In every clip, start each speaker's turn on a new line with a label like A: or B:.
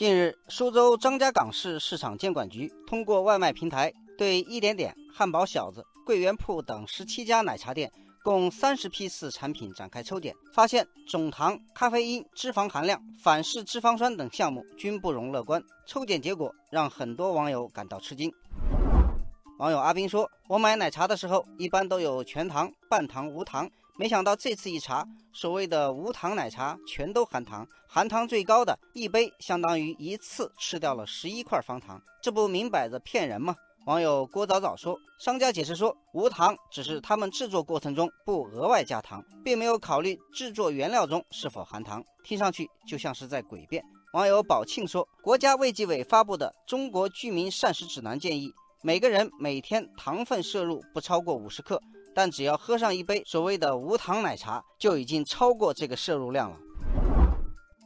A: 近日，苏州张家港市市场监管局通过外卖平台对一点点、汉堡小子、桂圆铺等十七家奶茶店共三十批次产品展开抽检，发现总糖、咖啡因、脂肪含量、反式脂肪酸等项目均不容乐观。抽检结果让很多网友感到吃惊。网友阿斌说：“我买奶茶的时候一般都有全糖、半糖、无糖。”没想到这次一查，所谓的无糖奶茶全都含糖，含糖最高的一杯相当于一次吃掉了十一块方糖，这不明摆着骗人吗？网友郭早早说，商家解释说，无糖只是他们制作过程中不额外加糖，并没有考虑制作原料中是否含糖，听上去就像是在诡辩。网友宝庆说，国家卫计委发布的《中国居民膳食指南》建议，每个人每天糖分摄入不超过五十克。但只要喝上一杯所谓的无糖奶茶，就已经超过这个摄入量了。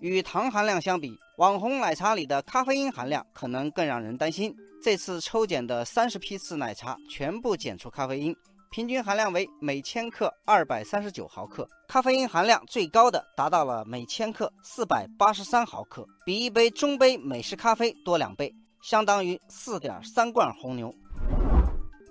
A: 与糖含量相比，网红奶茶里的咖啡因含量可能更让人担心。这次抽检的三十批次奶茶全部检出咖啡因，平均含量为每千克二百三十九毫克，咖啡因含量最高的达到了每千克四百八十三毫克，比一杯中杯美式咖啡多两倍，相当于四点三罐红牛。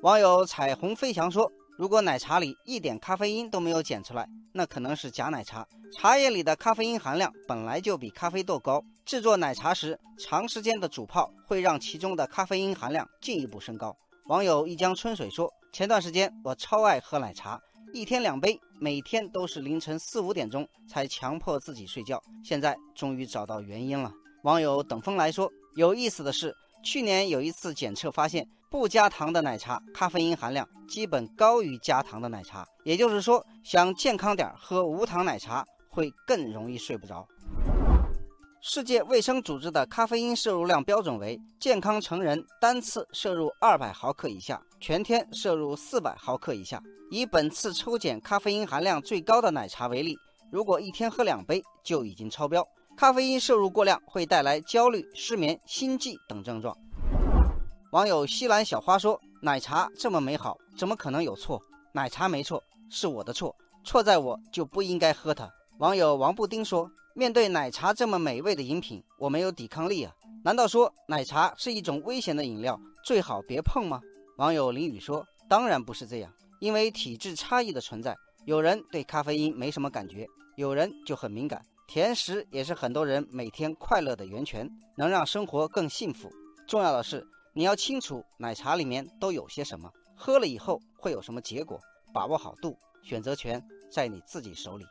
A: 网友彩虹飞翔说。如果奶茶里一点咖啡因都没有检出来，那可能是假奶茶。茶叶里的咖啡因含量本来就比咖啡豆高，制作奶茶时长时间的煮泡会让其中的咖啡因含量进一步升高。网友一江春水说：“前段时间我超爱喝奶茶，一天两杯，每天都是凌晨四五点钟才强迫自己睡觉。现在终于找到原因了。”网友等风来说：“有意思的是。”去年有一次检测发现，不加糖的奶茶咖啡因含量基本高于加糖的奶茶，也就是说，想健康点喝无糖奶茶会更容易睡不着。世界卫生组织的咖啡因摄入量标准为健康成人单次摄入二百毫克以下，全天摄入四百毫克以下。以本次抽检咖啡因含量最高的奶茶为例，如果一天喝两杯就已经超标。咖啡因摄入过量会带来焦虑、失眠、心悸等症状。网友西兰小花说：“奶茶这么美好，怎么可能有错？奶茶没错，是我的错，错在我就不应该喝它。”网友王布丁说：“面对奶茶这么美味的饮品，我没有抵抗力啊！难道说奶茶是一种危险的饮料，最好别碰吗？”网友林雨说：“当然不是这样，因为体质差异的存在，有人对咖啡因没什么感觉，有人就很敏感。”甜食也是很多人每天快乐的源泉，能让生活更幸福。重要的是，你要清楚奶茶里面都有些什么，喝了以后会有什么结果，把握好度，选择权在你自己手里。